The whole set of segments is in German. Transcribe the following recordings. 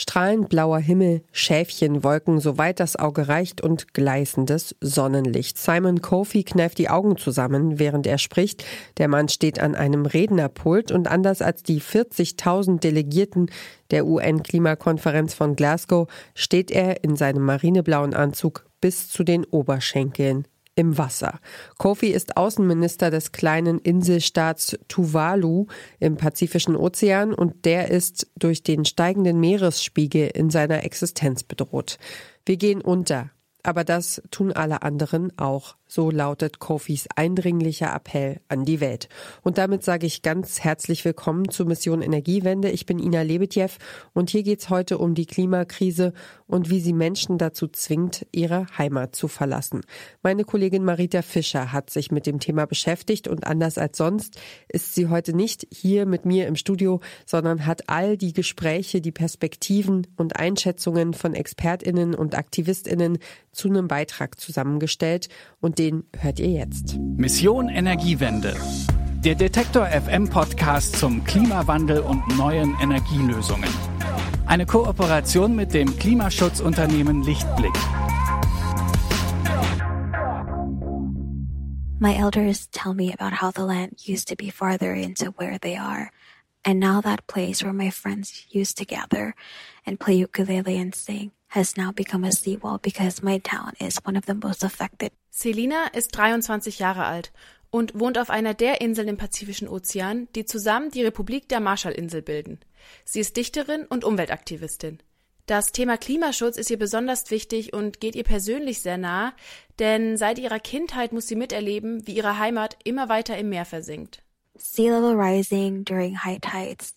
Strahlend blauer Himmel, Schäfchenwolken, soweit das Auge reicht und gleißendes Sonnenlicht. Simon Kofi kneift die Augen zusammen, während er spricht. Der Mann steht an einem Rednerpult und anders als die 40.000 Delegierten der UN-Klimakonferenz von Glasgow steht er in seinem marineblauen Anzug bis zu den Oberschenkeln im Wasser. Kofi ist Außenminister des kleinen Inselstaats Tuvalu im Pazifischen Ozean und der ist durch den steigenden Meeresspiegel in seiner Existenz bedroht. Wir gehen unter, aber das tun alle anderen auch. So lautet Kofis eindringlicher Appell an die Welt. Und damit sage ich ganz herzlich willkommen zur Mission Energiewende. Ich bin Ina Lebetjew und hier geht's heute um die Klimakrise und wie sie Menschen dazu zwingt, ihre Heimat zu verlassen. Meine Kollegin Marita Fischer hat sich mit dem Thema beschäftigt und anders als sonst ist sie heute nicht hier mit mir im Studio, sondern hat all die Gespräche, die Perspektiven und Einschätzungen von Expertinnen und Aktivistinnen zu einem Beitrag zusammengestellt und den hört ihr jetzt. Mission Energiewende. Der Detektor FM Podcast zum Klimawandel und neuen Energielösungen. Eine Kooperation mit dem Klimaschutzunternehmen Lichtblick. My elders tell me about how the land used to be farther into where they are. And now that place where my friends used to gather and play ukulele and sing has now become a seawall because my town is one of the most affected. Selina ist 23 Jahre alt und wohnt auf einer der Inseln im Pazifischen Ozean, die zusammen die Republik der Marshallinsel bilden. Sie ist Dichterin und Umweltaktivistin. Das Thema Klimaschutz ist ihr besonders wichtig und geht ihr persönlich sehr nah, denn seit ihrer Kindheit muss sie miterleben, wie ihre Heimat immer weiter im Meer versinkt. Sea level rising during high tides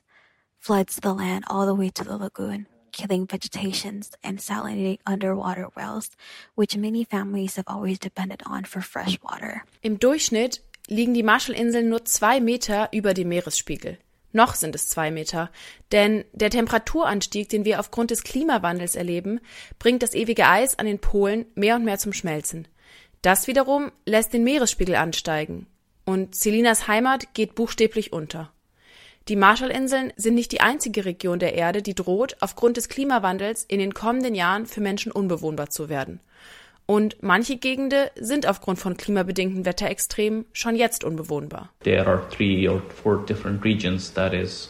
floods the land all the way to the lagoon, killing vegetations and salinating underwater wells, which many families have always depended on for fresh water. Im Durchschnitt liegen die Marshallinseln nur zwei Meter über dem Meeresspiegel. Noch sind es zwei Meter, denn der Temperaturanstieg, den wir aufgrund des Klimawandels erleben, bringt das ewige Eis an den Polen mehr und mehr zum Schmelzen. Das wiederum lässt den Meeresspiegel ansteigen und Celinas Heimat geht buchstäblich unter. Die Marshallinseln sind nicht die einzige Region der Erde, die droht, aufgrund des Klimawandels in den kommenden Jahren für Menschen unbewohnbar zu werden. Und manche Gegenden sind aufgrund von klimabedingten Wetterextremen schon jetzt unbewohnbar. There are three or four different regions that is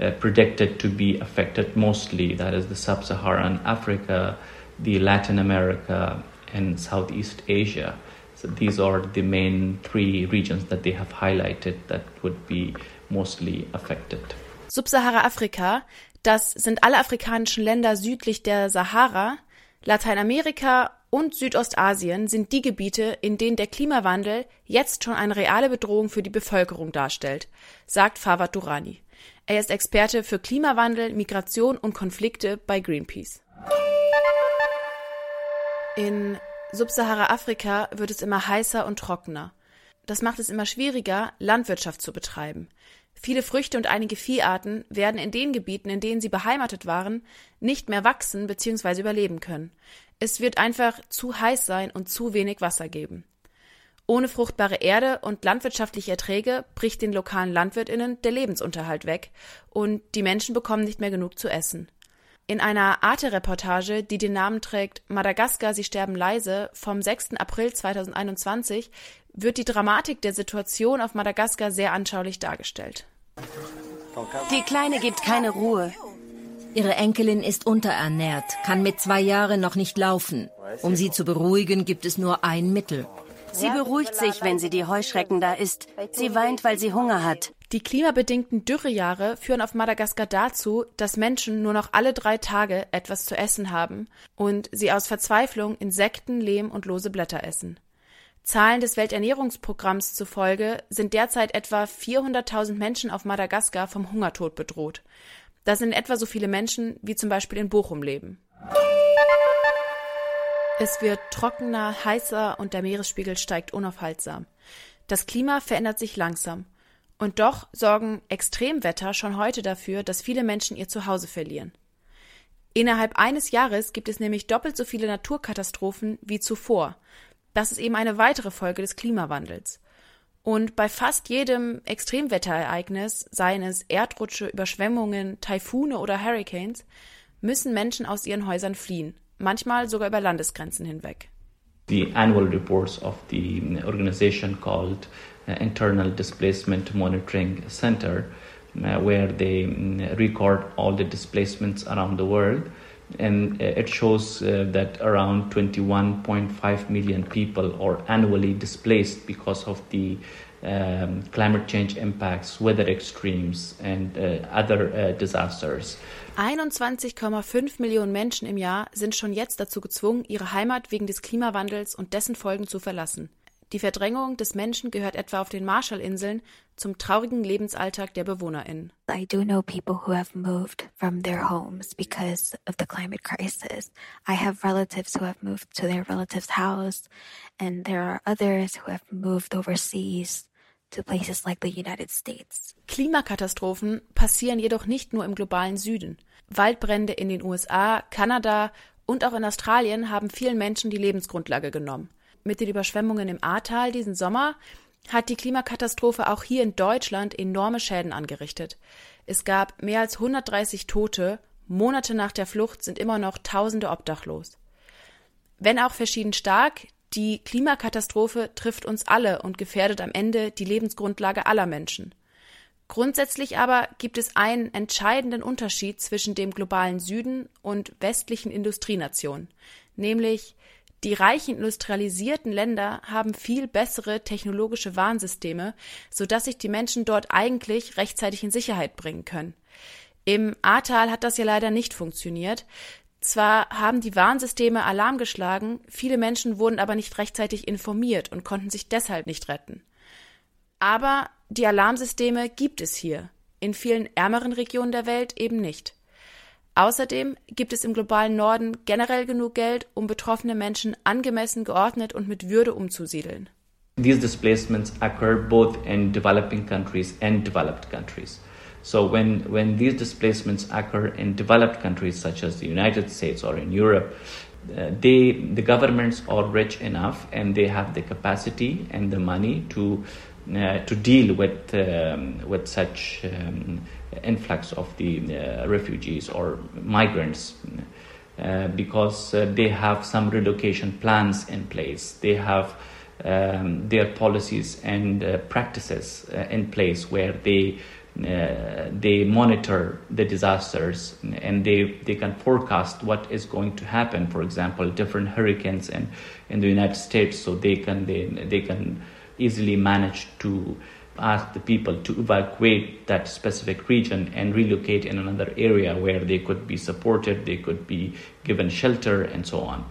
uh, predicted to be affected mostly. That is the sub-Saharan Africa, the Latin America and Southeast Asia. So these are the main three regions that they have highlighted that would be mostly affected. Subsahara-Afrika, das sind alle afrikanischen Länder südlich der Sahara, Lateinamerika und Südostasien sind die Gebiete, in denen der Klimawandel jetzt schon eine reale Bedrohung für die Bevölkerung darstellt, sagt Fawad Durani. Er ist Experte für Klimawandel, Migration und Konflikte bei Greenpeace. In Subsahara-Afrika wird es immer heißer und trockener. Das macht es immer schwieriger, Landwirtschaft zu betreiben. Viele Früchte und einige Vieharten werden in den Gebieten, in denen sie beheimatet waren, nicht mehr wachsen bzw. überleben können. Es wird einfach zu heiß sein und zu wenig Wasser geben. Ohne fruchtbare Erde und landwirtschaftliche Erträge bricht den lokalen Landwirtinnen der Lebensunterhalt weg und die Menschen bekommen nicht mehr genug zu essen. In einer Arte-Reportage, die den Namen trägt Madagaskar, sie sterben leise, vom 6. April 2021, wird die Dramatik der Situation auf Madagaskar sehr anschaulich dargestellt. Die Kleine gibt keine Ruhe. Ihre Enkelin ist unterernährt, kann mit zwei Jahren noch nicht laufen. Um sie zu beruhigen, gibt es nur ein Mittel. Sie beruhigt sich, wenn sie die Heuschrecken da isst. Sie weint, weil sie Hunger hat. Die klimabedingten Dürrejahre führen auf Madagaskar dazu, dass Menschen nur noch alle drei Tage etwas zu essen haben und sie aus Verzweiflung Insekten, Lehm und lose Blätter essen. Zahlen des Welternährungsprogramms zufolge sind derzeit etwa 400.000 Menschen auf Madagaskar vom Hungertod bedroht. Das sind etwa so viele Menschen, wie zum Beispiel in Bochum leben. Es wird trockener, heißer und der Meeresspiegel steigt unaufhaltsam. Das Klima verändert sich langsam. Und doch sorgen Extremwetter schon heute dafür, dass viele Menschen ihr Zuhause verlieren. Innerhalb eines Jahres gibt es nämlich doppelt so viele Naturkatastrophen wie zuvor. Das ist eben eine weitere Folge des Klimawandels. Und bei fast jedem Extremwetterereignis, seien es Erdrutsche, Überschwemmungen, Taifune oder Hurricanes, müssen Menschen aus ihren Häusern fliehen, manchmal sogar über Landesgrenzen hinweg. The annual reports of the organization called uh, Internal Displacement Monitoring Center, uh, where they mm, record all the displacements around the world. And uh, it shows uh, that around 21.5 million people are annually displaced because of the um, climate change impacts, weather extremes, and uh, other uh, disasters. 21,5 Millionen Menschen im Jahr sind schon jetzt dazu gezwungen, ihre Heimat wegen des Klimawandels und dessen Folgen zu verlassen. Die Verdrängung des Menschen gehört etwa auf den Marshallinseln zum traurigen Lebensalltag der BewohnerInnen. I do know people who have moved from their homes because of the climate crisis. I have relatives who have moved to their relative's house, and there are others who have moved overseas to places like the United States. Klimakatastrophen passieren jedoch nicht nur im globalen Süden. Waldbrände in den USA, Kanada und auch in Australien haben vielen Menschen die Lebensgrundlage genommen mit den Überschwemmungen im Ahrtal diesen Sommer hat die Klimakatastrophe auch hier in Deutschland enorme Schäden angerichtet. Es gab mehr als 130 Tote, Monate nach der Flucht sind immer noch Tausende obdachlos. Wenn auch verschieden stark, die Klimakatastrophe trifft uns alle und gefährdet am Ende die Lebensgrundlage aller Menschen. Grundsätzlich aber gibt es einen entscheidenden Unterschied zwischen dem globalen Süden und westlichen Industrienationen, nämlich die reichen industrialisierten Länder haben viel bessere technologische Warnsysteme, sodass sich die Menschen dort eigentlich rechtzeitig in Sicherheit bringen können. Im Ahrtal hat das ja leider nicht funktioniert. Zwar haben die Warnsysteme Alarm geschlagen, viele Menschen wurden aber nicht rechtzeitig informiert und konnten sich deshalb nicht retten. Aber die Alarmsysteme gibt es hier, in vielen ärmeren Regionen der Welt eben nicht. Außerdem gibt es im globalen Norden generell genug Geld, um betroffene Menschen angemessen, geordnet und mit Würde umzusiedeln. These displacements occur both in developing countries and developed countries. So when, when these displacements occur in developed countries such as the United States or in Europe, uh, they, the governments are rich enough and they have the capacity and the money to, uh, to deal with, um, with such um, influx of the uh, refugees or migrants uh, because uh, they have some relocation plans in place. They have um, their policies and uh, practices uh, in place where they uh, they monitor the disasters and they, they can forecast what is going to happen. For example, different hurricanes in, in the United States, so they can they, they can easily manage to ask the people to evacuate that specific region and relocate in another area where they could be supported, they could be given shelter, and so on.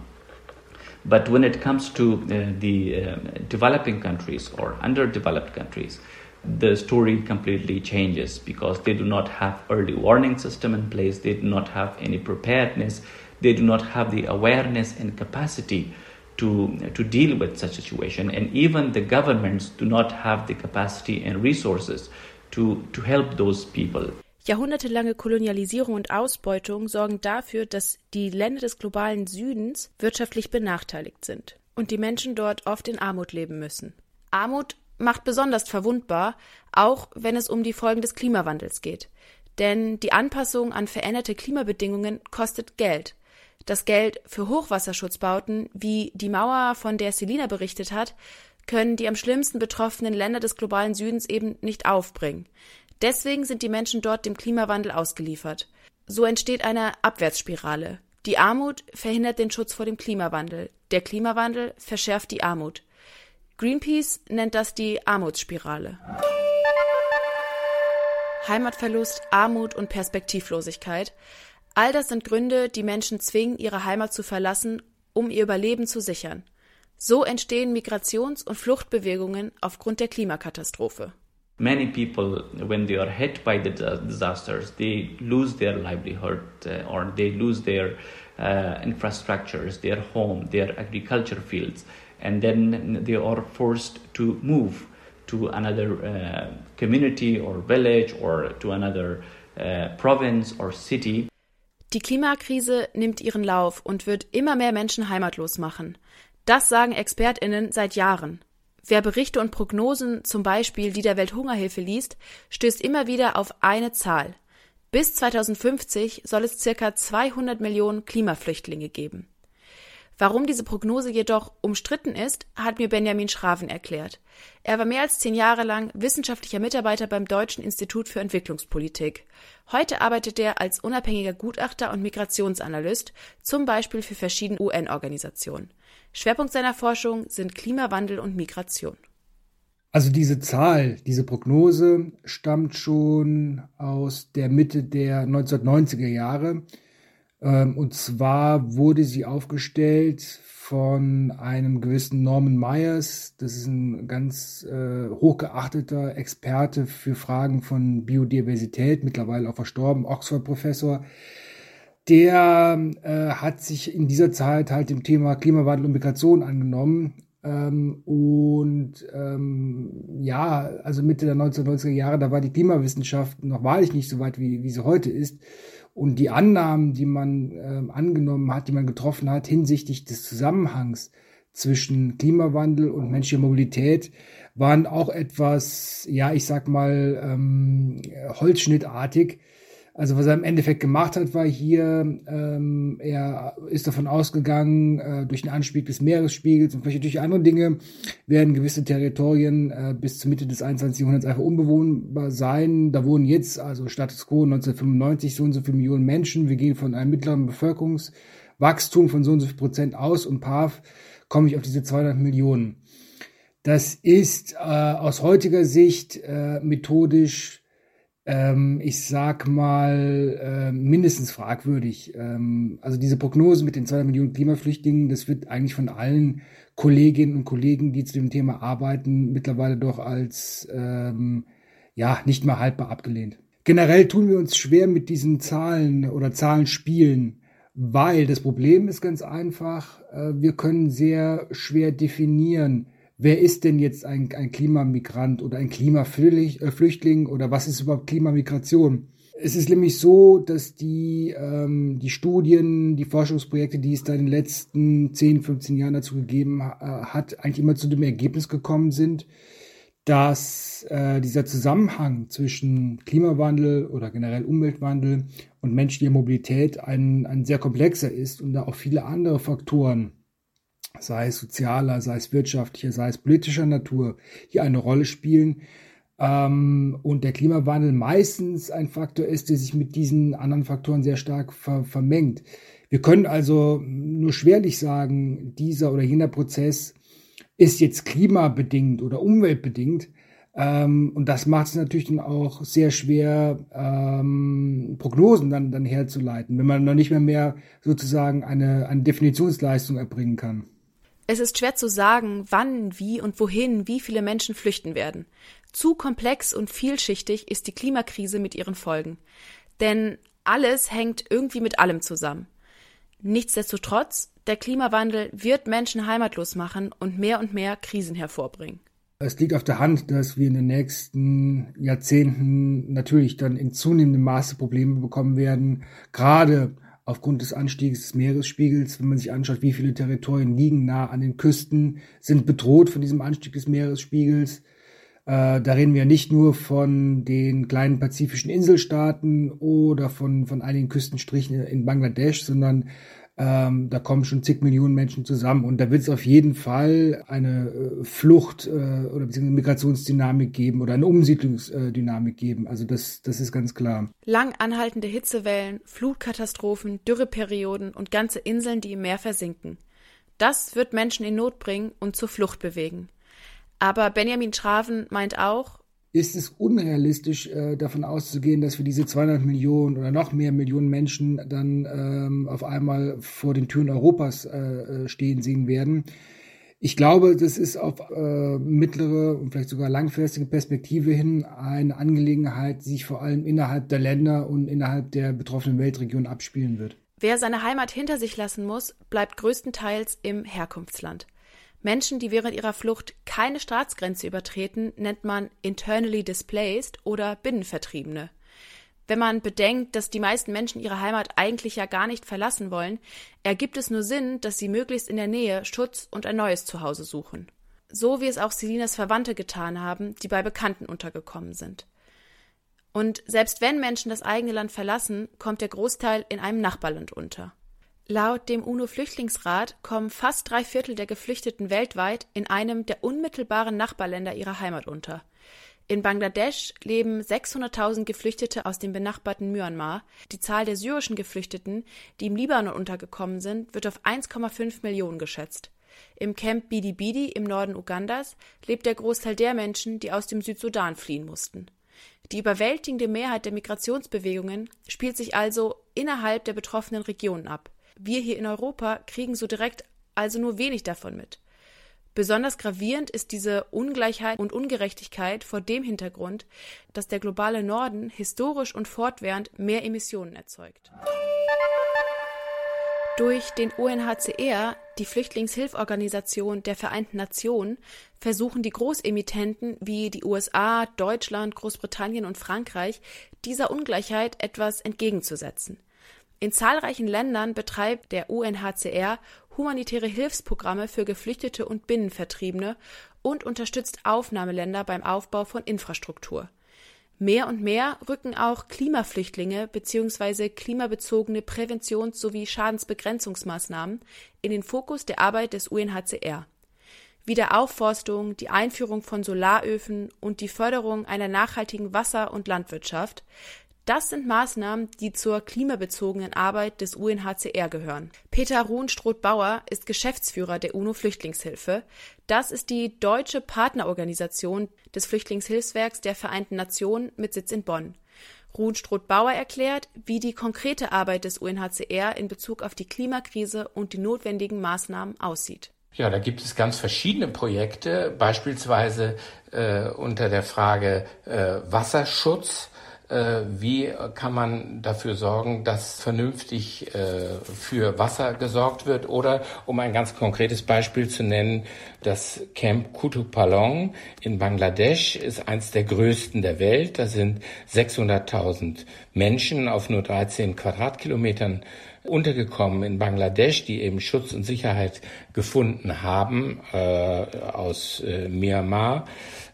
But when it comes to uh, the uh, developing countries or underdeveloped countries, the story completely changes because they do not have early warning system in place, they do not have any preparedness, they do not have the awareness and capacity to, to deal with such a situation. And even the governments do not have the capacity and resources to, to help those people. Jahrhundertelange Kolonialisierung und Ausbeutung sorgen dafür, dass die Länder des globalen Südens wirtschaftlich benachteiligt sind und die Menschen dort oft in Armut leben müssen. Armut macht besonders verwundbar, auch wenn es um die Folgen des Klimawandels geht. Denn die Anpassung an veränderte Klimabedingungen kostet Geld das Geld für Hochwasserschutzbauten, wie die Mauer, von der Selina berichtet hat, können die am schlimmsten betroffenen Länder des globalen Südens eben nicht aufbringen. Deswegen sind die Menschen dort dem Klimawandel ausgeliefert. So entsteht eine Abwärtsspirale. Die Armut verhindert den Schutz vor dem Klimawandel. Der Klimawandel verschärft die Armut. Greenpeace nennt das die Armutsspirale. Heimatverlust, Armut und Perspektivlosigkeit All das sind Gründe, die Menschen zwingen, ihre Heimat zu verlassen, um ihr Überleben zu sichern. So entstehen Migrations- und Fluchtbewegungen aufgrund der Klimakatastrophe. Many people, when they are hit by the disasters, they lose their livelihood uh, or they lose their uh, infrastructures, their home, their agriculture fields, and then they are forced to move to another uh, community or village or to another uh, province or city. Die Klimakrise nimmt ihren Lauf und wird immer mehr Menschen heimatlos machen. Das sagen ExpertInnen seit Jahren. Wer Berichte und Prognosen, zum Beispiel die der Welthungerhilfe liest, stößt immer wieder auf eine Zahl. Bis 2050 soll es circa 200 Millionen Klimaflüchtlinge geben. Warum diese Prognose jedoch umstritten ist, hat mir Benjamin Schraven erklärt. Er war mehr als zehn Jahre lang wissenschaftlicher Mitarbeiter beim Deutschen Institut für Entwicklungspolitik. Heute arbeitet er als unabhängiger Gutachter und Migrationsanalyst, zum Beispiel für verschiedene UN-Organisationen. Schwerpunkt seiner Forschung sind Klimawandel und Migration. Also diese Zahl, diese Prognose stammt schon aus der Mitte der 1990er Jahre. Ähm, und zwar wurde sie aufgestellt von einem gewissen Norman Myers. Das ist ein ganz äh, hochgeachteter Experte für Fragen von Biodiversität, mittlerweile auch verstorben, Oxford-Professor. Der äh, hat sich in dieser Zeit halt dem Thema Klimawandel und Migration angenommen. Ähm, und ähm, ja, also Mitte der 1990er Jahre, da war die Klimawissenschaft noch wahrlich nicht so weit, wie, wie sie heute ist. Und die Annahmen, die man äh, angenommen hat, die man getroffen hat hinsichtlich des Zusammenhangs zwischen Klimawandel und menschlicher Mobilität, waren auch etwas, ja, ich sag mal, ähm, holzschnittartig. Also was er im Endeffekt gemacht hat, war hier, ähm, er ist davon ausgegangen, äh, durch den Anstieg des Meeresspiegels und vielleicht durch andere Dinge werden gewisse Territorien äh, bis zur Mitte des 21. Jahrhunderts einfach unbewohnbar sein. Da wohnen jetzt, also Status quo 1995, so und so viele Millionen Menschen. Wir gehen von einem mittleren Bevölkerungswachstum von so und so viel Prozent aus und PAF komme ich auf diese 200 Millionen. Das ist äh, aus heutiger Sicht äh, methodisch ähm, ich sag mal, äh, mindestens fragwürdig. Ähm, also diese Prognose mit den 200 Millionen Klimaflüchtlingen, das wird eigentlich von allen Kolleginnen und Kollegen, die zu dem Thema arbeiten, mittlerweile doch als ähm, ja nicht mehr haltbar abgelehnt. Generell tun wir uns schwer mit diesen Zahlen oder Zahlenspielen, weil das Problem ist ganz einfach, äh, wir können sehr schwer definieren, wer ist denn jetzt ein, ein Klimamigrant oder ein Klimaflüchtling oder was ist überhaupt Klimamigration? Es ist nämlich so, dass die, ähm, die Studien, die Forschungsprojekte, die es da in den letzten 10, 15 Jahren dazu gegeben äh, hat, eigentlich immer zu dem Ergebnis gekommen sind, dass äh, dieser Zusammenhang zwischen Klimawandel oder generell Umweltwandel und menschlicher Mobilität ein, ein sehr komplexer ist und da auch viele andere Faktoren sei es sozialer, sei es wirtschaftlicher, sei es politischer Natur, hier eine Rolle spielen. Ähm, und der Klimawandel meistens ein Faktor ist, der sich mit diesen anderen Faktoren sehr stark ver vermengt. Wir können also nur schwerlich sagen, dieser oder jener Prozess ist jetzt klimabedingt oder umweltbedingt. Ähm, und das macht es natürlich dann auch sehr schwer, ähm, Prognosen dann, dann herzuleiten, wenn man noch nicht mehr mehr sozusagen eine, eine Definitionsleistung erbringen kann. Es ist schwer zu sagen, wann, wie und wohin wie viele Menschen flüchten werden. Zu komplex und vielschichtig ist die Klimakrise mit ihren Folgen. Denn alles hängt irgendwie mit allem zusammen. Nichtsdestotrotz, der Klimawandel wird Menschen heimatlos machen und mehr und mehr Krisen hervorbringen. Es liegt auf der Hand, dass wir in den nächsten Jahrzehnten natürlich dann in zunehmendem Maße Probleme bekommen werden, gerade aufgrund des Anstiegs des Meeresspiegels, wenn man sich anschaut, wie viele Territorien liegen nah an den Küsten, sind bedroht von diesem Anstieg des Meeresspiegels. Äh, da reden wir nicht nur von den kleinen pazifischen Inselstaaten oder von, von einigen Küstenstrichen in Bangladesch, sondern ähm, da kommen schon zig Millionen Menschen zusammen und da wird es auf jeden Fall eine äh, Flucht äh, oder beziehungsweise Migrationsdynamik geben oder eine Umsiedlungsdynamik geben. Also das, das ist ganz klar. Lang anhaltende Hitzewellen, Flutkatastrophen, Dürreperioden und ganze Inseln, die im Meer versinken. Das wird Menschen in Not bringen und zur Flucht bewegen. Aber Benjamin Schraven meint auch, ist es unrealistisch, äh, davon auszugehen, dass wir diese 200 Millionen oder noch mehr Millionen Menschen dann ähm, auf einmal vor den Türen Europas äh, äh, stehen sehen werden. Ich glaube, das ist auf äh, mittlere und vielleicht sogar langfristige Perspektive hin eine Angelegenheit, die sich vor allem innerhalb der Länder und innerhalb der betroffenen Weltregion abspielen wird. Wer seine Heimat hinter sich lassen muss, bleibt größtenteils im Herkunftsland. Menschen, die während ihrer Flucht keine Staatsgrenze übertreten, nennt man internally displaced oder Binnenvertriebene. Wenn man bedenkt, dass die meisten Menschen ihre Heimat eigentlich ja gar nicht verlassen wollen, ergibt es nur Sinn, dass sie möglichst in der Nähe Schutz und ein neues Zuhause suchen. So wie es auch Selinas Verwandte getan haben, die bei Bekannten untergekommen sind. Und selbst wenn Menschen das eigene Land verlassen, kommt der Großteil in einem Nachbarland unter. Laut dem UNO-Flüchtlingsrat kommen fast drei Viertel der Geflüchteten weltweit in einem der unmittelbaren Nachbarländer ihrer Heimat unter. In Bangladesch leben 600.000 Geflüchtete aus dem benachbarten Myanmar. Die Zahl der syrischen Geflüchteten, die im Libanon untergekommen sind, wird auf 1,5 Millionen geschätzt. Im Camp Bidi Bidi im Norden Ugandas lebt der Großteil der Menschen, die aus dem Südsudan fliehen mussten. Die überwältigende Mehrheit der Migrationsbewegungen spielt sich also innerhalb der betroffenen Regionen ab. Wir hier in Europa kriegen so direkt also nur wenig davon mit. Besonders gravierend ist diese Ungleichheit und Ungerechtigkeit vor dem Hintergrund, dass der globale Norden historisch und fortwährend mehr Emissionen erzeugt. Durch den UNHCR, die Flüchtlingshilfsorganisation der Vereinten Nationen, versuchen die Großemittenten wie die USA, Deutschland, Großbritannien und Frankreich dieser Ungleichheit etwas entgegenzusetzen. In zahlreichen Ländern betreibt der UNHCR humanitäre Hilfsprogramme für Geflüchtete und Binnenvertriebene und unterstützt Aufnahmeländer beim Aufbau von Infrastruktur. Mehr und mehr rücken auch Klimaflüchtlinge bzw. klimabezogene Präventions- sowie Schadensbegrenzungsmaßnahmen in den Fokus der Arbeit des UNHCR. Wiederaufforstung, die Einführung von Solaröfen und die Förderung einer nachhaltigen Wasser- und Landwirtschaft das sind Maßnahmen, die zur klimabezogenen Arbeit des UNHCR gehören. Peter Ruhn-Stroth-Bauer ist Geschäftsführer der UNO-Flüchtlingshilfe. Das ist die deutsche Partnerorganisation des Flüchtlingshilfswerks der Vereinten Nationen mit Sitz in Bonn. Ruhn-Stroth-Bauer erklärt, wie die konkrete Arbeit des UNHCR in Bezug auf die Klimakrise und die notwendigen Maßnahmen aussieht. Ja, da gibt es ganz verschiedene Projekte, beispielsweise äh, unter der Frage äh, Wasserschutz wie kann man dafür sorgen, dass vernünftig äh, für Wasser gesorgt wird? Oder um ein ganz konkretes Beispiel zu nennen, das Camp Kutupalong in Bangladesch ist eins der größten der Welt. Da sind 600.000 Menschen auf nur 13 Quadratkilometern untergekommen in Bangladesch, die eben Schutz und Sicherheit gefunden haben äh, aus äh, Myanmar.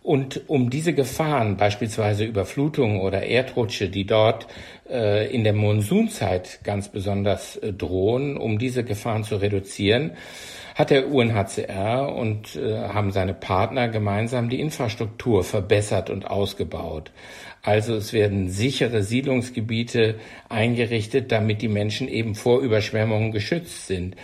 Und um diese Gefahren, beispielsweise Überflutungen oder Erdrutsche, die dort äh, in der Monsunzeit ganz besonders äh, drohen, um diese Gefahren zu reduzieren, hat der UNHCR und äh, haben seine Partner gemeinsam die Infrastruktur verbessert und ausgebaut. Also es werden sichere Siedlungsgebiete eingerichtet, damit die Menschen eben vor Überschwemmungen geschützt sind.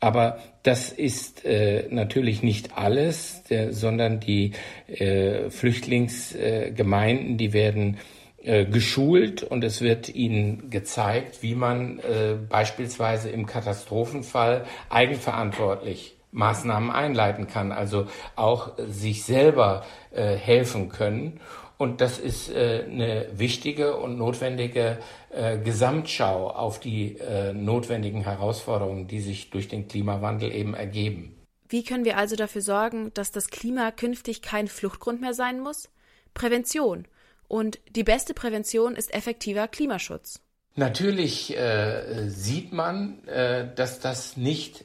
Aber das ist äh, natürlich nicht alles, der, sondern die äh, Flüchtlingsgemeinden, die werden äh, geschult und es wird ihnen gezeigt, wie man äh, beispielsweise im Katastrophenfall eigenverantwortlich Maßnahmen einleiten kann, also auch sich selber äh, helfen können. Und das ist äh, eine wichtige und notwendige äh, Gesamtschau auf die äh, notwendigen Herausforderungen, die sich durch den Klimawandel eben ergeben. Wie können wir also dafür sorgen, dass das Klima künftig kein Fluchtgrund mehr sein muss? Prävention. Und die beste Prävention ist effektiver Klimaschutz. Natürlich äh, sieht man, äh, dass das nicht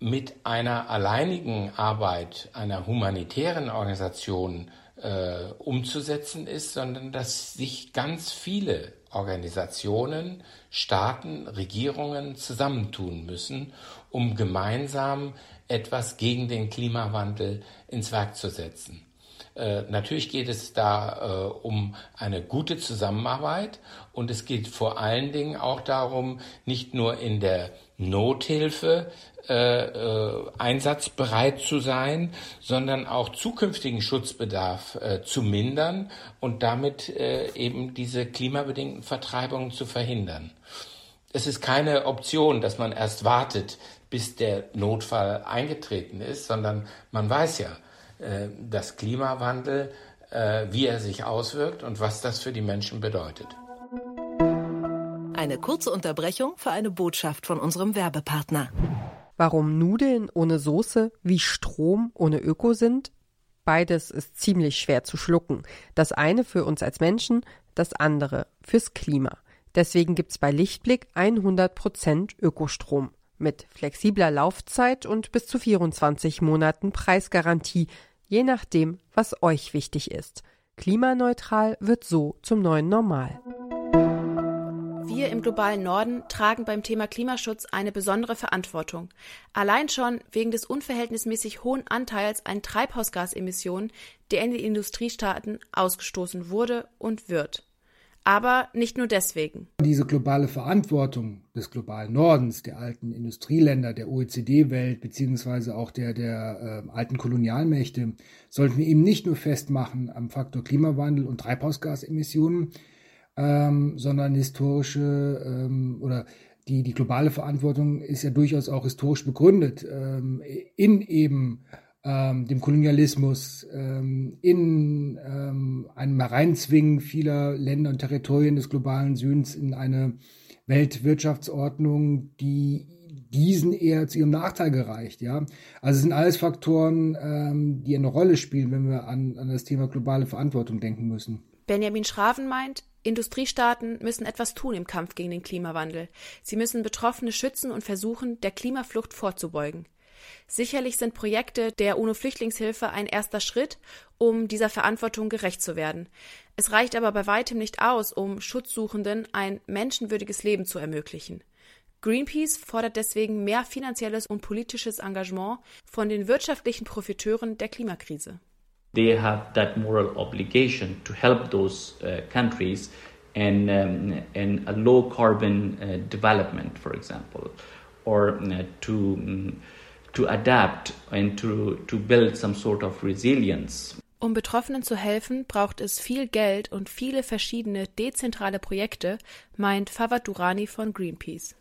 mit einer alleinigen Arbeit einer humanitären Organisation äh, umzusetzen ist, sondern dass sich ganz viele Organisationen, Staaten, Regierungen zusammentun müssen, um gemeinsam etwas gegen den Klimawandel ins Werk zu setzen. Äh, natürlich geht es da äh, um eine gute Zusammenarbeit und es geht vor allen Dingen auch darum, nicht nur in der Nothilfe äh, äh, einsatzbereit zu sein, sondern auch zukünftigen Schutzbedarf äh, zu mindern und damit äh, eben diese klimabedingten Vertreibungen zu verhindern. Es ist keine Option, dass man erst wartet, bis der Notfall eingetreten ist, sondern man weiß ja, äh, dass Klimawandel, äh, wie er sich auswirkt und was das für die Menschen bedeutet. Eine kurze Unterbrechung für eine Botschaft von unserem Werbepartner. Warum Nudeln ohne Soße wie Strom ohne Öko sind? Beides ist ziemlich schwer zu schlucken. Das eine für uns als Menschen, das andere fürs Klima. Deswegen gibt's bei Lichtblick 100% Ökostrom. Mit flexibler Laufzeit und bis zu 24 Monaten Preisgarantie, je nachdem, was euch wichtig ist. Klimaneutral wird so zum neuen Normal. Wir im globalen Norden tragen beim Thema Klimaschutz eine besondere Verantwortung. Allein schon wegen des unverhältnismäßig hohen Anteils an Treibhausgasemissionen, der in den Industriestaaten ausgestoßen wurde und wird. Aber nicht nur deswegen. Diese globale Verantwortung des globalen Nordens, der alten Industrieländer, der OECD-Welt beziehungsweise auch der, der äh, alten Kolonialmächte, sollten wir eben nicht nur festmachen am Faktor Klimawandel und Treibhausgasemissionen, ähm, sondern historische ähm, oder die, die globale Verantwortung ist ja durchaus auch historisch begründet ähm, in eben ähm, dem Kolonialismus, ähm, in ähm, einem Hereinzwingen vieler Länder und Territorien des globalen Südens in eine Weltwirtschaftsordnung, die diesen eher zu ihrem Nachteil gereicht, ja. Also es sind alles Faktoren, ähm, die eine Rolle spielen, wenn wir an, an das Thema globale Verantwortung denken müssen. Benjamin Schraven meint, Industriestaaten müssen etwas tun im Kampf gegen den Klimawandel. Sie müssen Betroffene schützen und versuchen, der Klimaflucht vorzubeugen. Sicherlich sind Projekte der UNO-Flüchtlingshilfe ein erster Schritt, um dieser Verantwortung gerecht zu werden. Es reicht aber bei weitem nicht aus, um Schutzsuchenden ein menschenwürdiges Leben zu ermöglichen. Greenpeace fordert deswegen mehr finanzielles und politisches Engagement von den wirtschaftlichen Profiteuren der Klimakrise. they have that moral obligation to help those uh, countries in, um, in a low carbon uh, development, for example, or uh, to, um, to adapt and to, to build some sort of resilience. Um Betroffenen zu helfen, braucht es viel Geld und viele verschiedene dezentrale Projekte, meint Fawad Durani von Greenpeace.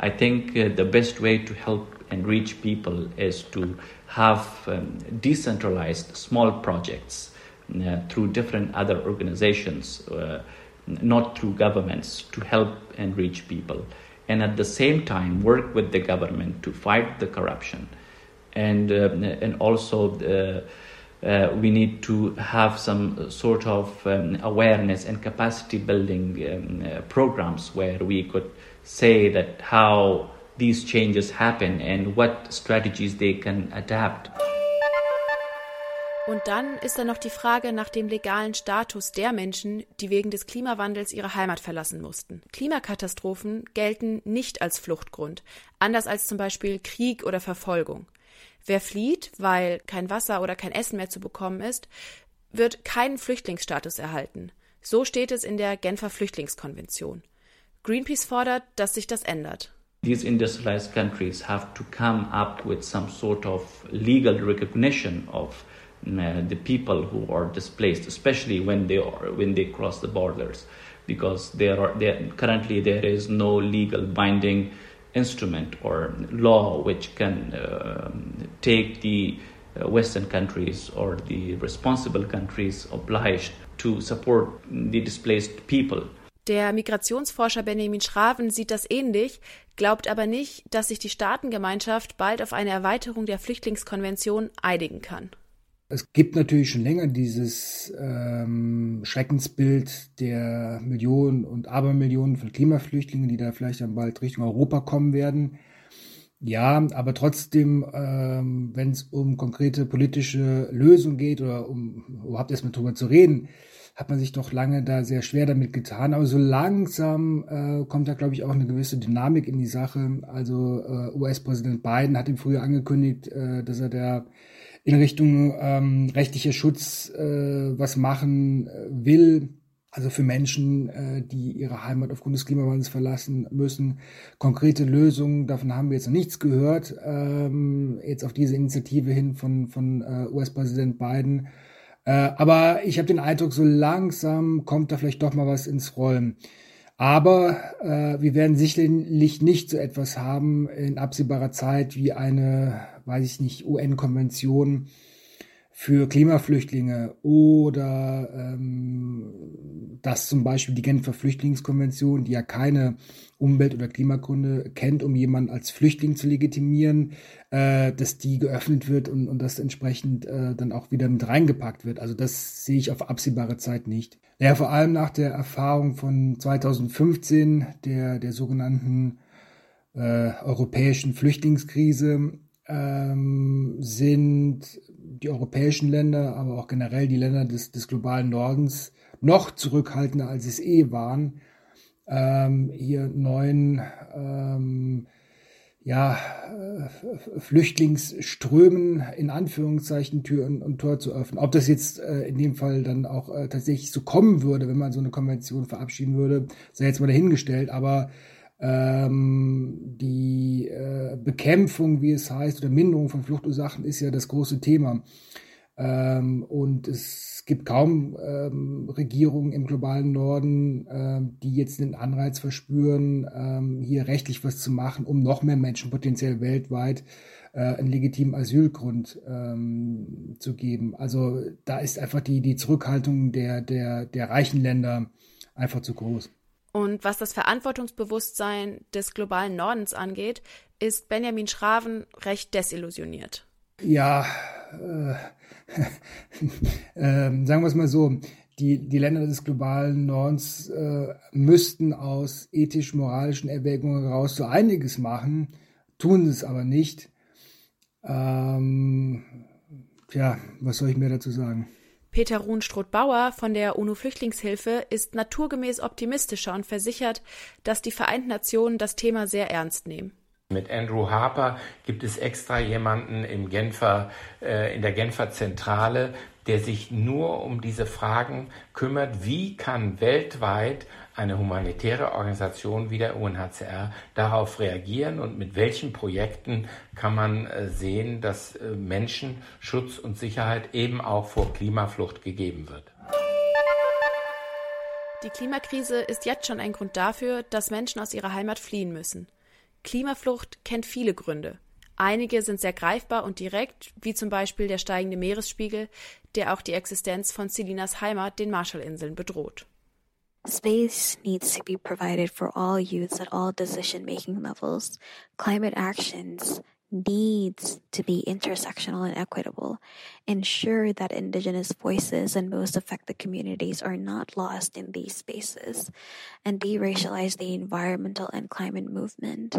I think uh, the best way to help and reach people is to have um, decentralized small projects uh, through different other organizations, uh, not through governments, to help and reach people. And at the same time, work with the government to fight the corruption. And, um, and also, the, uh, we need to have some sort of um, awareness and capacity building um, uh, programs where we could say that how these changes happen and what strategies they can adapt. Und dann ist da noch die Frage nach dem legalen Status der Menschen, die wegen des Klimawandels ihre Heimat verlassen mussten. Klimakatastrophen gelten nicht als Fluchtgrund, anders als zum Beispiel Krieg oder Verfolgung. Wer flieht, weil kein Wasser oder kein Essen mehr zu bekommen ist, wird keinen Flüchtlingsstatus erhalten. So steht es in der Genfer Flüchtlingskonvention. Greenpeace fordert, dass sich das ändert. These industrialized countries have to come up with some sort of legal recognition of the people who are displaced, especially when they are when they cross the borders, because there are there, currently there is no legal binding instrument or law which can uh, take the uh, Western countries or the responsible countries obliged to support the displaced people. Der Migrationsforscher Benjamin Schraven sieht das ähnlich, glaubt aber nicht, dass sich die Staatengemeinschaft bald auf eine Erweiterung der Flüchtlingskonvention einigen kann. Es gibt natürlich schon länger dieses ähm, Schreckensbild der Millionen und Abermillionen von Klimaflüchtlingen, die da vielleicht dann bald Richtung Europa kommen werden. Ja, aber trotzdem, ähm, wenn es um konkrete politische Lösungen geht oder um überhaupt erstmal drüber zu reden, hat man sich doch lange da sehr schwer damit getan. Aber so langsam äh, kommt da, glaube ich, auch eine gewisse Dynamik in die Sache. Also äh, US-Präsident Biden hat im Frühjahr angekündigt, äh, dass er da in Richtung ähm, rechtlicher Schutz äh, was machen äh, will. Also für Menschen, äh, die ihre Heimat aufgrund des Klimawandels verlassen müssen. Konkrete Lösungen, davon haben wir jetzt noch nichts gehört. Ähm, jetzt auf diese Initiative hin von, von äh, US-Präsident Biden äh, aber ich habe den Eindruck, so langsam kommt da vielleicht doch mal was ins Rollen. Aber äh, wir werden sicherlich nicht so etwas haben in absehbarer Zeit wie eine, weiß ich nicht, UN-Konvention für Klimaflüchtlinge oder ähm, dass zum Beispiel die Genfer Flüchtlingskonvention, die ja keine Umwelt- oder Klimagründe kennt, um jemanden als Flüchtling zu legitimieren, äh, dass die geöffnet wird und, und das entsprechend äh, dann auch wieder mit reingepackt wird. Also das sehe ich auf absehbare Zeit nicht. Ja, vor allem nach der Erfahrung von 2015, der, der sogenannten äh, europäischen Flüchtlingskrise, ähm, sind die europäischen Länder, aber auch generell die Länder des, des globalen Nordens noch zurückhaltender, als es eh waren, ähm, hier neuen ähm, ja, äh, Flüchtlingsströmen in Anführungszeichen Tür und, und, Tor zu öffnen. Ob das jetzt äh, in dem Fall dann auch äh, tatsächlich so kommen würde, wenn man so eine Konvention verabschieden würde, sei jetzt mal dahingestellt, aber ähm, die äh, Bekämpfung, wie es heißt, oder Minderung von Fluchtursachen ist ja das große Thema. Ähm, und es gibt kaum ähm, Regierungen im globalen Norden, ähm, die jetzt den Anreiz verspüren, ähm, hier rechtlich was zu machen, um noch mehr Menschen potenziell weltweit äh, einen legitimen Asylgrund ähm, zu geben. Also da ist einfach die, die Zurückhaltung der, der, der reichen Länder einfach zu groß. Und was das Verantwortungsbewusstsein des globalen Nordens angeht, ist Benjamin Schraven recht desillusioniert. Ja, äh, äh, sagen wir es mal so, die, die Länder des globalen Nordens äh, müssten aus ethisch-moralischen Erwägungen heraus so einiges machen, tun es aber nicht. Ähm, tja, was soll ich mir dazu sagen? Peter Ruhn-Stroth-Bauer von der UNO-Flüchtlingshilfe ist naturgemäß optimistischer und versichert, dass die Vereinten Nationen das Thema sehr ernst nehmen. Mit Andrew Harper gibt es extra jemanden im Genfer, äh, in der Genfer Zentrale, der sich nur um diese Fragen kümmert. Wie kann weltweit eine humanitäre Organisation wie der UNHCR darauf reagieren und mit welchen Projekten kann man äh, sehen, dass äh, Menschen Schutz und Sicherheit eben auch vor Klimaflucht gegeben wird. Die Klimakrise ist jetzt schon ein Grund dafür, dass Menschen aus ihrer Heimat fliehen müssen. Klimaflucht kennt viele Gründe. Einige sind sehr greifbar und direkt, wie zum Beispiel der steigende Meeresspiegel, der auch die Existenz von Celinas Heimat, den Marshallinseln, bedroht. Space needs to be provided for all youths at all decision making levels. Climate actions needs to be intersectional and equitable. Ensure that indigenous voices and most affected communities are not lost in these spaces and deracialize the environmental and climate movement.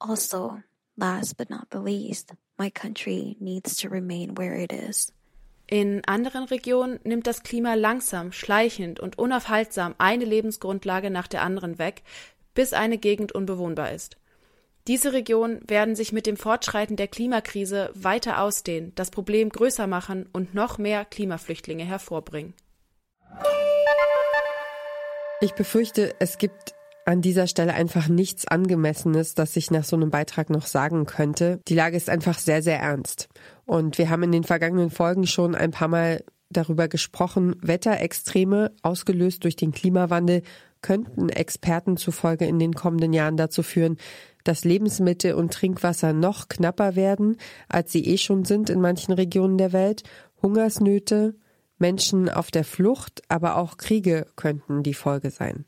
Also, last but not the least, my country needs to remain where it is. In anderen Regionen nimmt das Klima langsam, schleichend und unaufhaltsam eine Lebensgrundlage nach der anderen weg, bis eine Gegend unbewohnbar ist. Diese Regionen werden sich mit dem Fortschreiten der Klimakrise weiter ausdehnen, das Problem größer machen und noch mehr Klimaflüchtlinge hervorbringen. Ich befürchte, es gibt an dieser Stelle einfach nichts Angemessenes, das ich nach so einem Beitrag noch sagen könnte. Die Lage ist einfach sehr, sehr ernst. Und wir haben in den vergangenen Folgen schon ein paar Mal darüber gesprochen, Wetterextreme, ausgelöst durch den Klimawandel, könnten Experten zufolge in den kommenden Jahren dazu führen, dass Lebensmittel und Trinkwasser noch knapper werden, als sie eh schon sind in manchen Regionen der Welt. Hungersnöte, Menschen auf der Flucht, aber auch Kriege könnten die Folge sein.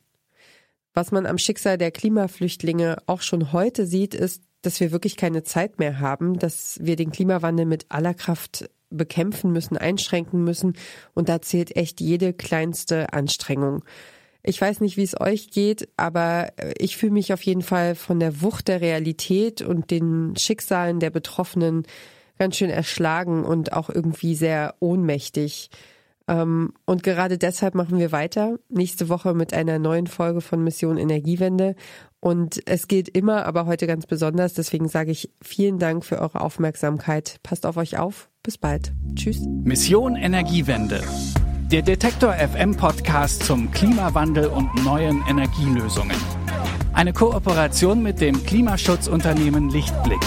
Was man am Schicksal der Klimaflüchtlinge auch schon heute sieht, ist, dass wir wirklich keine Zeit mehr haben, dass wir den Klimawandel mit aller Kraft bekämpfen müssen, einschränken müssen. Und da zählt echt jede kleinste Anstrengung. Ich weiß nicht, wie es euch geht, aber ich fühle mich auf jeden Fall von der Wucht der Realität und den Schicksalen der Betroffenen ganz schön erschlagen und auch irgendwie sehr ohnmächtig. Ähm, und gerade deshalb machen wir weiter. Nächste Woche mit einer neuen Folge von Mission Energiewende. Und es geht immer, aber heute ganz besonders. Deswegen sage ich vielen Dank für eure Aufmerksamkeit. Passt auf euch auf. Bis bald. Tschüss. Mission Energiewende. Der Detektor FM Podcast zum Klimawandel und neuen Energielösungen. Eine Kooperation mit dem Klimaschutzunternehmen Lichtblick.